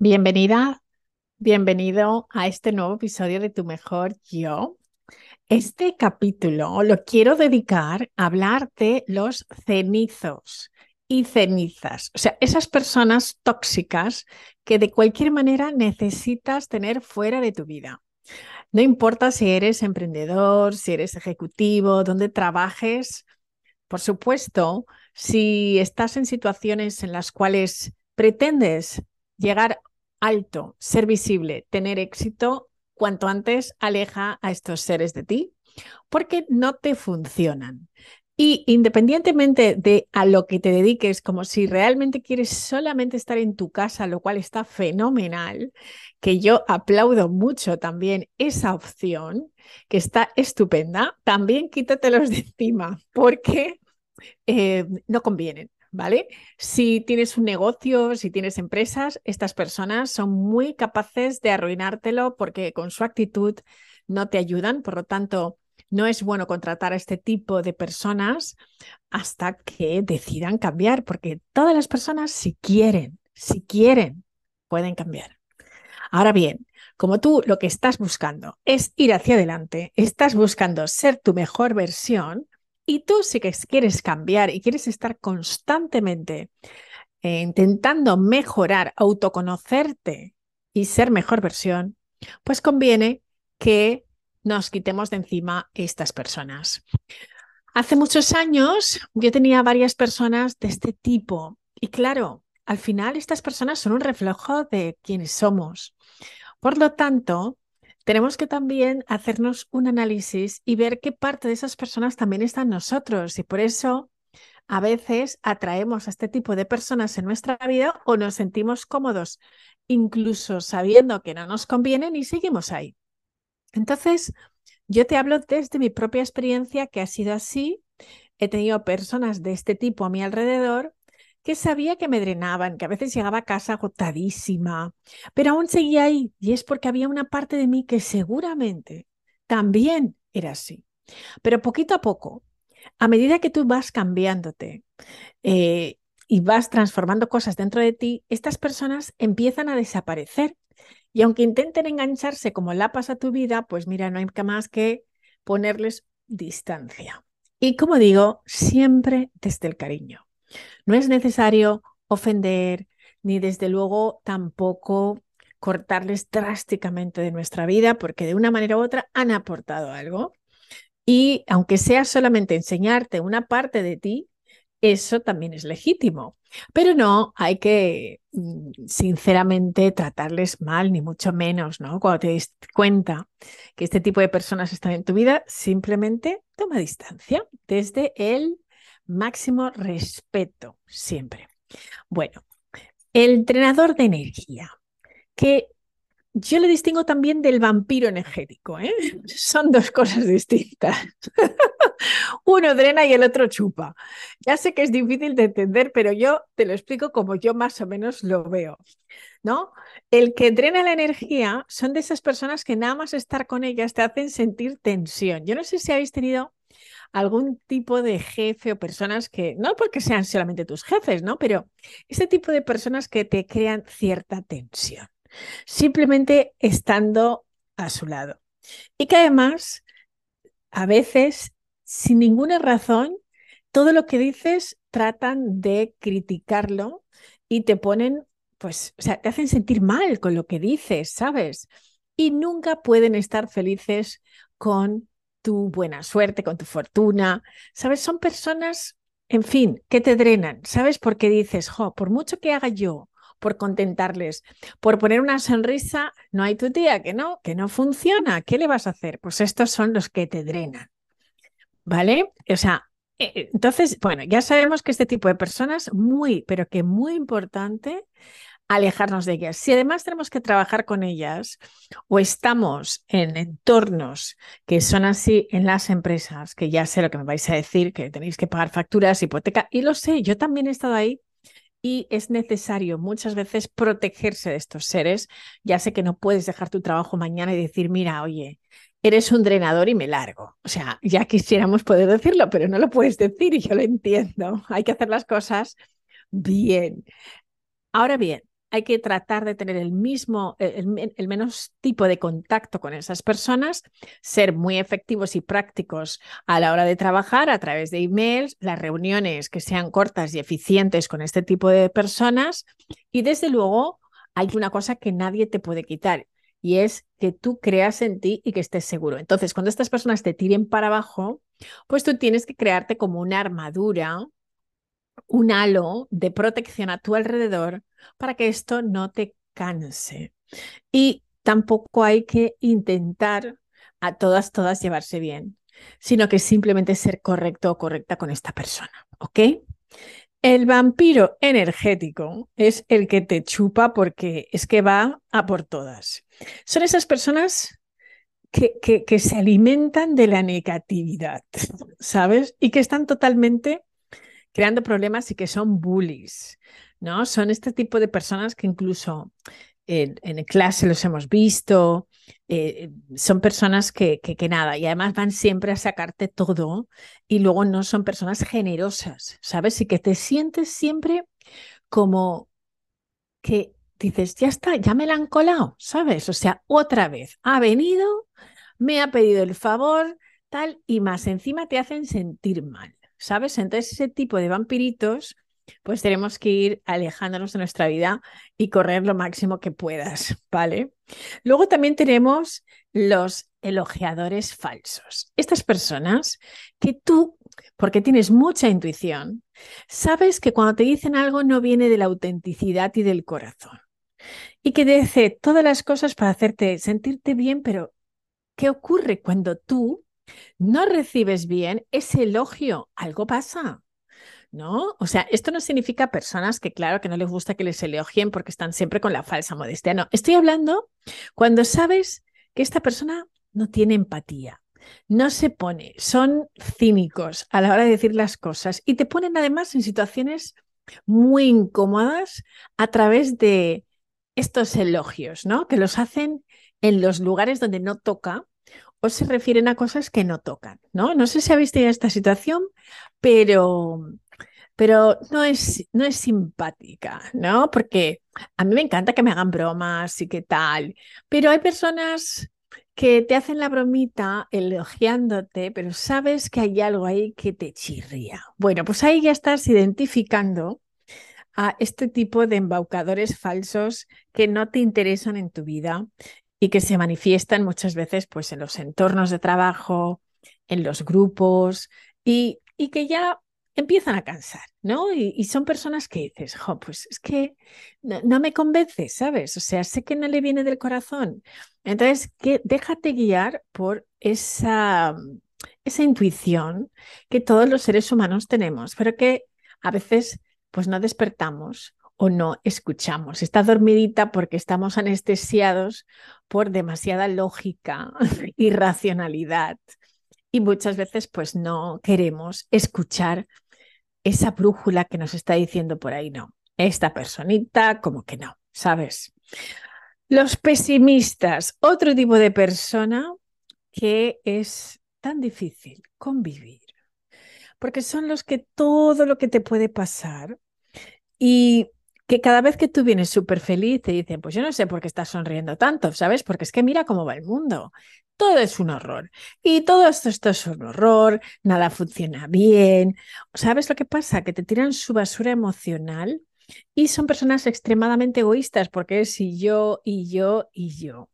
Bienvenida, bienvenido a este nuevo episodio de Tu Mejor Yo. Este capítulo lo quiero dedicar a hablar de los cenizos y cenizas, o sea, esas personas tóxicas que de cualquier manera necesitas tener fuera de tu vida. No importa si eres emprendedor, si eres ejecutivo, donde trabajes, por supuesto, si estás en situaciones en las cuales pretendes llegar alto, ser visible, tener éxito, cuanto antes aleja a estos seres de ti, porque no te funcionan. Y independientemente de a lo que te dediques, como si realmente quieres solamente estar en tu casa, lo cual está fenomenal, que yo aplaudo mucho también esa opción, que está estupenda, también quítatelos de encima, porque eh, no convienen. ¿Vale? Si tienes un negocio, si tienes empresas, estas personas son muy capaces de arruinártelo porque con su actitud no te ayudan, por lo tanto, no es bueno contratar a este tipo de personas hasta que decidan cambiar, porque todas las personas, si quieren, si quieren, pueden cambiar. Ahora bien, como tú lo que estás buscando es ir hacia adelante, estás buscando ser tu mejor versión, y tú si quieres cambiar y quieres estar constantemente eh, intentando mejorar, autoconocerte y ser mejor versión, pues conviene que nos quitemos de encima estas personas. Hace muchos años yo tenía varias personas de este tipo y claro, al final estas personas son un reflejo de quienes somos. Por lo tanto, tenemos que también hacernos un análisis y ver qué parte de esas personas también están nosotros. Y por eso a veces atraemos a este tipo de personas en nuestra vida o nos sentimos cómodos, incluso sabiendo que no nos convienen y seguimos ahí. Entonces, yo te hablo desde mi propia experiencia que ha sido así. He tenido personas de este tipo a mi alrededor que sabía que me drenaban, que a veces llegaba a casa agotadísima, pero aún seguía ahí y es porque había una parte de mí que seguramente también era así. Pero poquito a poco, a medida que tú vas cambiándote eh, y vas transformando cosas dentro de ti, estas personas empiezan a desaparecer. Y aunque intenten engancharse como la pasa tu vida, pues mira, no hay más que ponerles distancia. Y como digo, siempre desde el cariño. No es necesario ofender ni desde luego tampoco cortarles drásticamente de nuestra vida porque de una manera u otra han aportado algo. Y aunque sea solamente enseñarte una parte de ti, eso también es legítimo. Pero no hay que, mm, sinceramente, tratarles mal, ni mucho menos, ¿no? Cuando te des cuenta que este tipo de personas están en tu vida, simplemente toma distancia desde el máximo respeto siempre. Bueno, el entrenador de energía, que yo le distingo también del vampiro energético, ¿eh? son dos cosas distintas. Uno drena y el otro chupa. Ya sé que es difícil de entender, pero yo te lo explico como yo más o menos lo veo. ¿No? El que drena la energía son de esas personas que nada más estar con ellas te hacen sentir tensión. Yo no sé si habéis tenido algún tipo de jefe o personas que, no porque sean solamente tus jefes, ¿no? Pero ese tipo de personas que te crean cierta tensión, simplemente estando a su lado. Y que además, a veces, sin ninguna razón, todo lo que dices tratan de criticarlo y te ponen, pues, o sea, te hacen sentir mal con lo que dices, ¿sabes? Y nunca pueden estar felices con tu buena suerte, con tu fortuna. ¿Sabes? Son personas, en fin, que te drenan. ¿Sabes? Porque dices, jo, por mucho que haga yo por contentarles, por poner una sonrisa, no hay tu tía que no, que no funciona. ¿Qué le vas a hacer? Pues estos son los que te drenan. ¿Vale? O sea, eh, eh, entonces, bueno, ya sabemos que este tipo de personas, muy, pero que muy importante, alejarnos de ellas. Si además tenemos que trabajar con ellas o estamos en entornos que son así en las empresas, que ya sé lo que me vais a decir, que tenéis que pagar facturas, hipoteca, y lo sé, yo también he estado ahí y es necesario muchas veces protegerse de estos seres. Ya sé que no puedes dejar tu trabajo mañana y decir, mira, oye, eres un drenador y me largo. O sea, ya quisiéramos poder decirlo, pero no lo puedes decir y yo lo entiendo. Hay que hacer las cosas bien. Ahora bien, hay que tratar de tener el mismo, el, el, menos tipo de contacto con esas personas, ser muy efectivos y prácticos a la hora de trabajar a través de emails, las reuniones que sean cortas y eficientes con este tipo de personas y desde luego hay una cosa que nadie te puede quitar y es que tú creas en ti y que estés seguro. Entonces, cuando estas personas te tiren para abajo, pues tú tienes que crearte como una armadura, un halo de protección a tu alrededor para que esto no te canse. Y tampoco hay que intentar a todas, todas llevarse bien, sino que simplemente ser correcto o correcta con esta persona, ¿ok? El vampiro energético es el que te chupa porque es que va a por todas. Son esas personas que, que, se alimentan de la negatividad, ¿sabes? Y que están totalmente creando problemas y que son bullies, ¿no? Son este tipo de personas que incluso en, clase los hemos visto, eh, son personas que, que, nada, y además van siempre a sacarte todo y luego no son personas generosas, ¿sabes? Y que te sientes siempre como que dices, ya está, ya me la han colado, ¿sabes? O sea, otra vez ha venido, me ha pedido el favor, tal, y más encima te hacen sentir mal, ¿sabes? Entonces ese tipo de vampiritos pues tenemos que ir alejándonos de nuestra vida y correr lo máximo que puedas, ¿vale? Luego también tenemos los elogiadores falsos. Estas personas que tú, porque tienes mucha intuición, sabes que cuando te dicen algo no viene de la autenticidad y del corazón. Y que dice todas las cosas para hacerte sentirte bien, pero ¿qué ocurre cuando tú no recibes bien ese elogio? Algo pasa. ¿no? O sea, esto no significa personas que, claro, que no les gusta que les elogien porque están siempre con la falsa modestia. No, estoy hablando cuando sabes que esta persona no tiene empatía, no se pone, son cínicos a la hora de decir las cosas y te ponen además en situaciones muy incómodas a través de estos elogios, ¿no? Que los hacen en los lugares donde no toca o se refieren a cosas que no tocan, ¿no? No sé si habéis tenido esta situación, pero pero no es, no es simpática, ¿no? Porque a mí me encanta que me hagan bromas y qué tal, pero hay personas que te hacen la bromita elogiándote, pero sabes que hay algo ahí que te chirría. Bueno, pues ahí ya estás identificando a este tipo de embaucadores falsos que no te interesan en tu vida y que se manifiestan muchas veces pues en los entornos de trabajo, en los grupos y, y que ya empiezan a cansar, ¿no? Y, son personas que dices, jo, pues es que no, me convence, ¿sabes? O sea, sé que no le viene del corazón. Entonces, que déjate guiar por esa, esa intuición que todos los seres humanos tenemos, pero que a veces pues no despertamos o no escuchamos. Está dormidita porque estamos anestesiados por demasiada lógica y racionalidad. Y muchas veces pues no queremos escuchar esa brújula que nos está diciendo por ahí, no, esta personita como que no, ¿sabes? Los pesimistas, otro tipo de persona que es tan difícil convivir, porque son los que todo lo que te puede pasar y que cada vez que tú vienes súper feliz te dicen, pues yo no sé por qué estás sonriendo tanto, ¿sabes? Porque es que mira cómo va el mundo. Todo es un horror. Y todo esto, esto es un horror, nada funciona bien. ¿Sabes lo que pasa? Que te tiran su basura emocional y son personas extremadamente egoístas porque es y yo, y yo, y yo.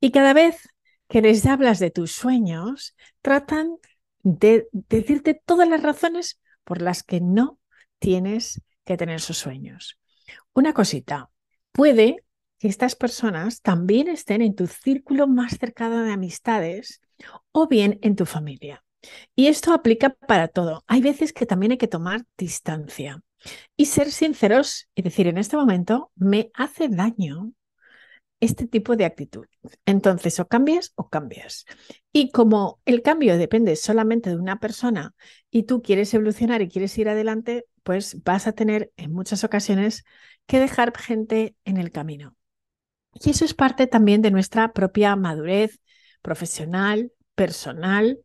Y cada vez que les hablas de tus sueños, tratan de decirte todas las razones por las que no tienes que tener esos sueños. Una cosita, puede que estas personas también estén en tu círculo más cercano de amistades o bien en tu familia. Y esto aplica para todo. Hay veces que también hay que tomar distancia y ser sinceros y decir, en este momento me hace daño este tipo de actitud. Entonces, o cambias o cambias. Y como el cambio depende solamente de una persona y tú quieres evolucionar y quieres ir adelante, pues vas a tener en muchas ocasiones que dejar gente en el camino. Y eso es parte también de nuestra propia madurez profesional, personal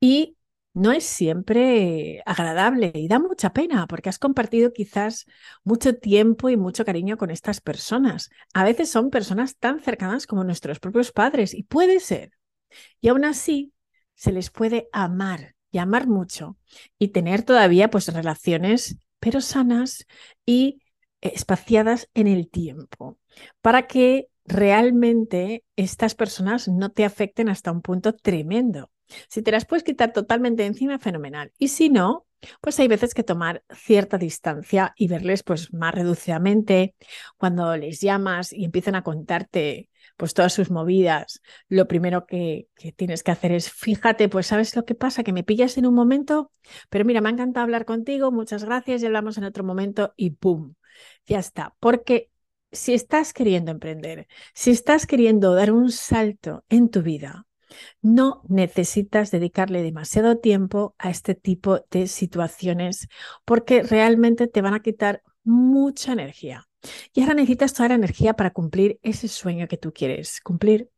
y no es siempre agradable y da mucha pena porque has compartido quizás mucho tiempo y mucho cariño con estas personas. A veces son personas tan cercanas como nuestros propios padres y puede ser. Y aún así se les puede amar y amar mucho y tener todavía pues relaciones pero sanas y espaciadas en el tiempo para que realmente estas personas no te afecten hasta un punto tremendo. Si te las puedes quitar totalmente encima, fenomenal. Y si no, pues hay veces que tomar cierta distancia y verles pues más reducidamente. Cuando les llamas y empiezan a contarte pues todas sus movidas, lo primero que, que, tienes que hacer es, fíjate, pues sabes lo que pasa, que me pillas en un momento, pero mira, me ha encantado hablar contigo, muchas gracias, y hablamos en otro momento y ¡pum! Ya está, porque si estás queriendo emprender, si estás queriendo dar un salto en tu vida, no necesitas dedicarle demasiado tiempo a este tipo de situaciones porque realmente te van a quitar mucha energía. Y ahora necesitas toda la energía para cumplir ese sueño que tú quieres cumplir.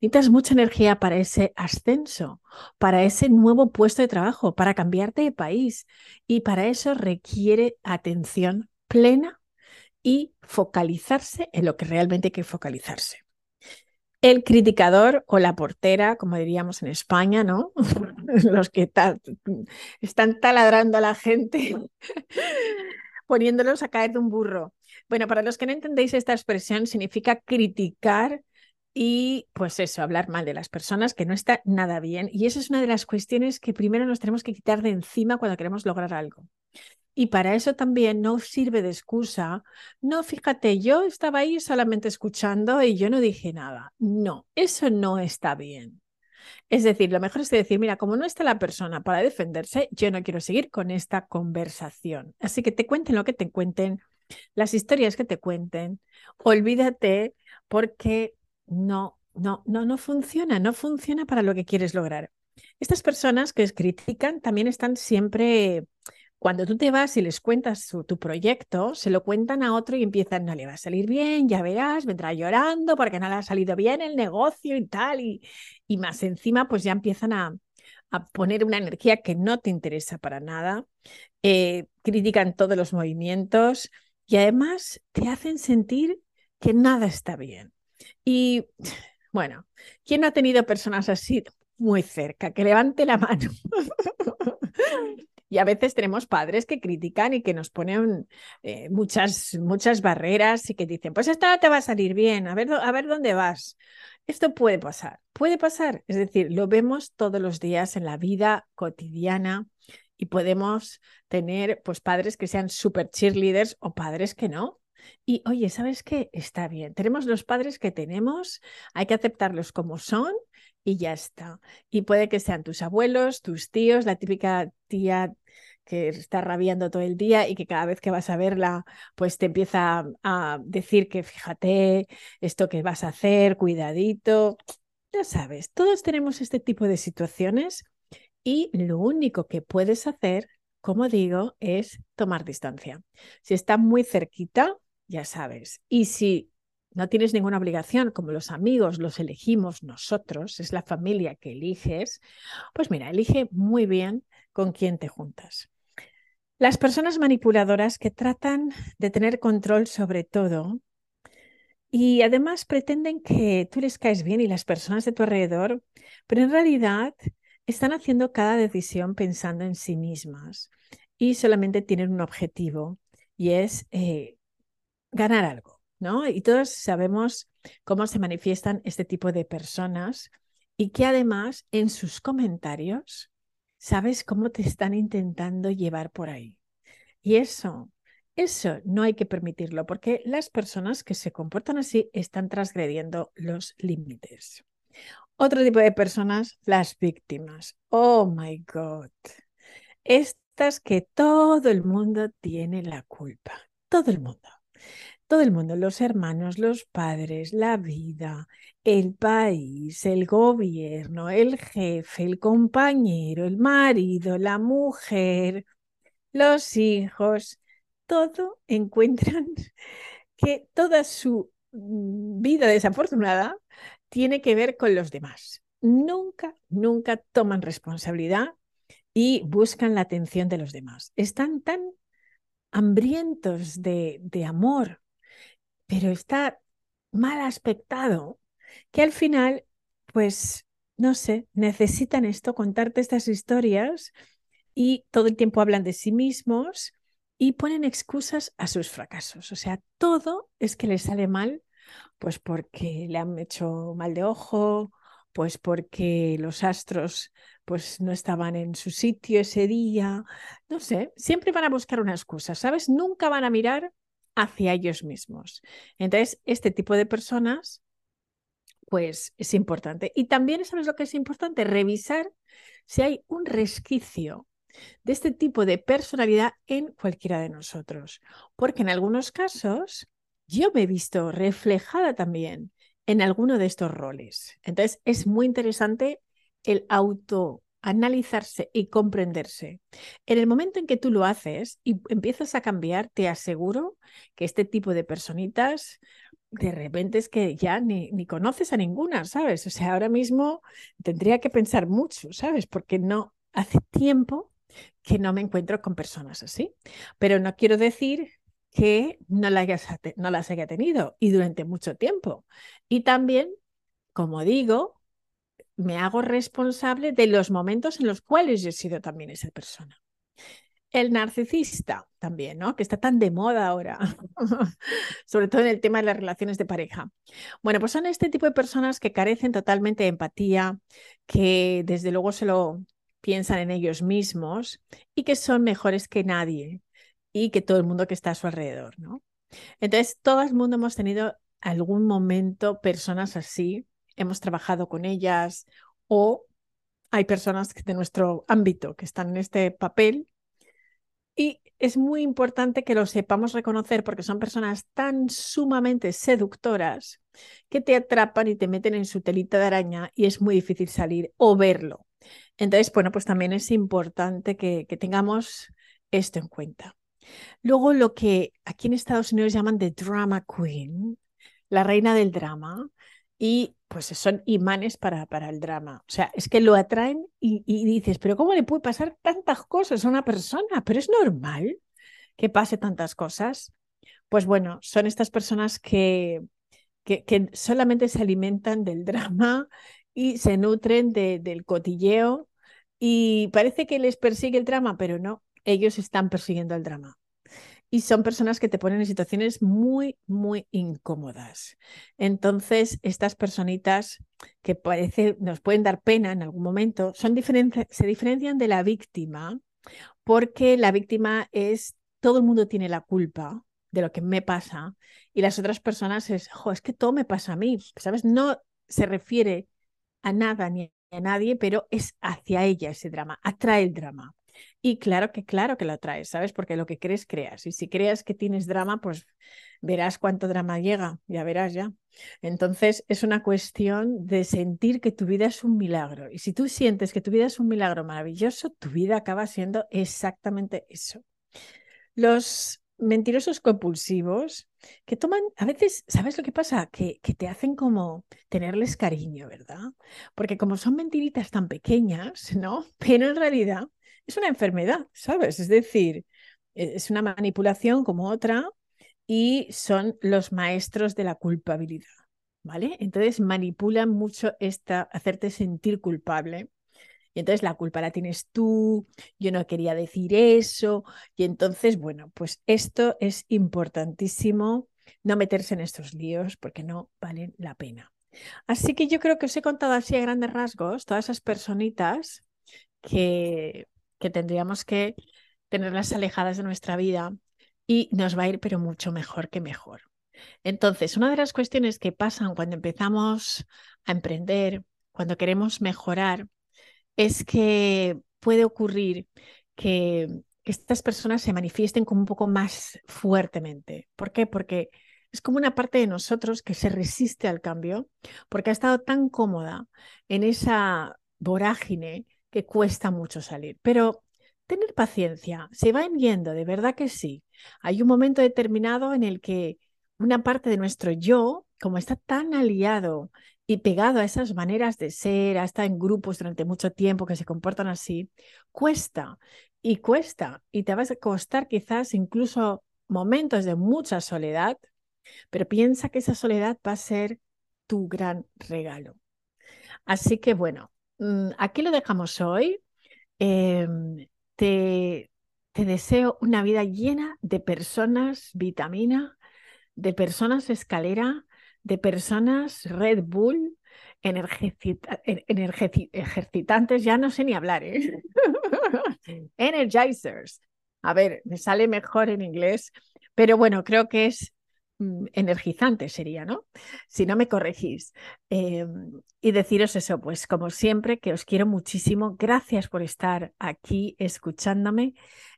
Necesitas mucha energía para ese ascenso, para ese nuevo puesto de trabajo, para cambiarte de país. Y para eso requiere atención plena y focalizarse en lo que realmente hay que focalizarse. El criticador o la portera, como diríamos en España, ¿no? Los que están taladrando a la gente, poniéndolos a caer de un burro. Bueno, para los que no entendéis esta expresión, significa criticar y pues eso, hablar mal de las personas, que no está nada bien. Y esa es una de las cuestiones que primero nos tenemos que quitar de encima cuando queremos lograr algo. Y para eso también no sirve de excusa. No, fíjate, yo estaba ahí solamente escuchando y yo no dije nada. No, eso no está bien. Es decir, lo mejor es decir, mira, como no está la persona para defenderse, yo no quiero seguir con esta conversación. Así que te cuenten lo que te cuenten, las historias que te cuenten, olvídate porque no, no, no, no funciona, no funciona para lo que quieres lograr. Estas personas que critican también están siempre cuando tú te vas y les cuentas tu proyecto, se lo cuentan a otro y empiezan, no le va a salir bien, ya verás, vendrá llorando porque no le ha salido bien el negocio y tal, y, y más encima pues ya empiezan a, a, poner una energía que no te interesa para nada, eh, critican todos los movimientos y además te hacen sentir que nada está bien. Y bueno, ¿quién ha tenido personas así muy cerca? Que levante la mano. Y a veces tenemos padres que critican y que nos ponen eh, muchas, muchas barreras y que dicen, pues esto no te va a salir bien, a ver, a ver dónde vas. Esto puede pasar, puede pasar. Es decir, lo vemos todos los días en la vida cotidiana y podemos tener pues padres que sean super cheerleaders o padres que no. Y oye, ¿sabes qué? Está bien. Tenemos los padres que tenemos, hay que aceptarlos como son y ya está. Y puede que sean tus abuelos, tus tíos, la típica tía que está rabiando todo el día y que cada vez que vas a verla, pues te empieza a decir que fíjate esto que vas a hacer, cuidadito. Ya sabes, todos tenemos este tipo de situaciones y lo único que puedes hacer, como digo, es tomar distancia. Si está muy cerquita, ya sabes. Y si no tienes ninguna obligación, como los amigos los elegimos nosotros, es la familia que eliges, pues mira, elige muy bien con quién te juntas. Las personas manipuladoras que tratan de tener control sobre todo y además pretenden que tú les caes bien y las personas de tu alrededor, pero en realidad están haciendo cada decisión pensando en sí mismas y solamente tienen un objetivo y es eh, ganar algo, ¿no? Y todos sabemos cómo se manifiestan este tipo de personas y que además en sus comentarios sabes cómo te están intentando llevar por ahí. Y eso, eso no hay que permitirlo porque las personas que se comportan así están transgrediendo los límites. Otro tipo de personas, las víctimas. Oh my God. Estas que todo el mundo tiene la culpa. Todo el mundo. Todo el mundo, los hermanos, los padres, la vida, el país, el gobierno, el jefe, el compañero, el marido, la mujer, los hijos, todo encuentran que toda su mm, vida desafortunada tiene que ver con los demás. Nunca, nunca toman responsabilidad y buscan la atención de los demás. Están tan hambrientos de, amor, pero está mal aspectado que al final, pues, no sé, necesitan esto, contarte estas historias y todo el tiempo hablan de sí mismos y ponen excusas a sus fracasos. O sea, todo es que les sale mal, pues porque le han hecho mal de ojo, pues porque los astros pues no estaban en su sitio ese día, no sé, siempre van a buscar una excusa, ¿sabes? Nunca van a mirar hacia ellos mismos. Entonces, este tipo de personas pues es importante. Y también, ¿sabes lo que es importante? Revisar si hay un resquicio de este tipo de personalidad en cualquiera de nosotros. Porque en algunos casos yo me he visto reflejada también en alguno de estos roles. Entonces es muy interesante el autoanalizarse y comprenderse. En el momento en que tú lo haces y empiezas a cambiar, te aseguro que este tipo de personitas de repente es que ya ni, ni, conoces a ninguna, ¿sabes? O sea, ahora mismo tendría que pensar mucho, ¿sabes? Porque no, hace tiempo que no me encuentro con personas así. Pero no quiero decir que no, no las haya tenido y durante mucho tiempo. Y también, como digo, me hago responsable de los momentos en los cuales yo he sido también esa persona. El narcisista también, ¿no? Que está tan de moda ahora, sobre todo en el tema de las relaciones de pareja. Bueno, pues son este tipo de personas que carecen totalmente de empatía, que desde luego se lo piensan en ellos mismos y que son mejores que nadie y que todo el mundo que está a su alrededor, ¿no? Entonces, todo el mundo hemos tenido algún momento personas así, hemos trabajado con ellas o hay personas de nuestro ámbito que están en este papel y es muy importante que lo sepamos reconocer porque son personas tan sumamente seductoras que te atrapan y te meten en su telita de araña y es muy difícil salir o verlo. Entonces, bueno, pues también es importante que, que tengamos esto en cuenta. Luego, lo que aquí en Estados Unidos llaman de drama queen, la reina del drama, y pues son imanes para, para el drama. O sea, es que lo atraen y, dices, pero ¿cómo le puede pasar tantas cosas a una persona? Pero es normal que pase tantas cosas. Pues bueno, son estas personas que, que, solamente se alimentan del drama y se nutren del cotilleo y parece que les persigue el drama, pero no, ellos están persiguiendo el drama y son personas que te ponen en situaciones muy, muy incómodas. Entonces, estas personitas que nos pueden dar pena en algún momento, son se diferencian de la víctima porque la víctima es, todo el mundo tiene la culpa de lo que me pasa y las otras personas es, es que todo me pasa a mí, ¿sabes? No se refiere a nada ni a nadie, pero es hacia ella ese drama, atrae el drama. Y claro que, claro que lo traes, ¿sabes? Porque lo que crees, creas. Y si creas que tienes drama, pues verás cuánto drama llega, ya verás ya. Entonces es una cuestión de sentir que tu vida es un milagro. Y si tú sientes que tu vida es un milagro maravilloso, tu vida acaba siendo exactamente eso. Los mentirosos compulsivos que toman, a veces, ¿sabes lo que pasa? Que, que, te hacen como tenerles cariño, ¿verdad? Porque como son mentiritas tan pequeñas, ¿no? Pero en realidad es una enfermedad, ¿sabes? Es decir, e-, es una manipulación como otra y son los maestros de la culpabilidad, ¿vale? Entonces manipulan mucho esta, hacerte sentir culpable. Y entonces la culpa la tienes tú, yo no quería decir eso. Y entonces, bueno, pues esto es importantísimo, no meterse en estos líos porque no valen la pena. Así que yo creo que os he contado así a grandes rasgos todas esas personitas que que tendríamos que tenerlas alejadas de nuestra vida y nos va a ir pero mucho mejor que mejor. Entonces, una de las cuestiones que pasan cuando empezamos a emprender, cuando queremos mejorar, es que puede ocurrir que estas personas se manifiesten como un poco más fuertemente. ¿Por qué? Porque es como una parte de nosotros que se resiste al cambio, porque ha estado tan cómoda en esa vorágine que cuesta mucho salir. Pero tener paciencia, se van yendo, de verdad que sí. Hay un momento determinado en el que una parte de nuestro yo como está tan aliado y pegado a esas maneras de ser, a estar en grupos durante mucho tiempo que se comportan así, cuesta y cuesta y te vas a costar quizás incluso momentos de mucha soledad, pero piensa que esa soledad va a ser tu gran regalo. Así que bueno, aquí lo dejamos hoy. Em, te, te deseo una vida llena de personas vitamina, de personas escalera, de personas Red Bull, ejercitantes, ya no sé ni hablar, ¿eh? energizers. A ver, me sale mejor en inglés, pero bueno, creo que es mm, energizante sería, ¿no? Si no me corregís. Em, y deciros eso, pues como siempre, que os quiero muchísimo. Gracias por estar aquí escuchándome.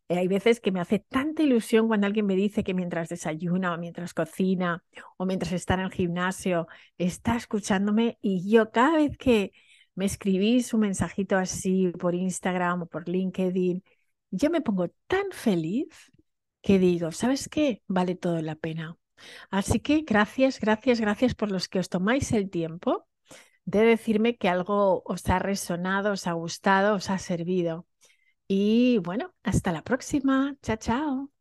Eh, hay veces que me hace tanta ilusión cuando alguien me dice que mientras desayuna o mientras cocina o mientras está en el gimnasio está escuchándome y yo cada vez que me escribís un mensajito así por Instagram o por LinkedIn, yo me pongo tan feliz que digo, ¿sabes qué? Vale todo la pena. Así que gracias, gracias, gracias por los que os tomáis el tiempo de decirme que algo os ha resonado, os ha gustado, os ha servido. Y bueno, hasta la próxima. Chao, chao.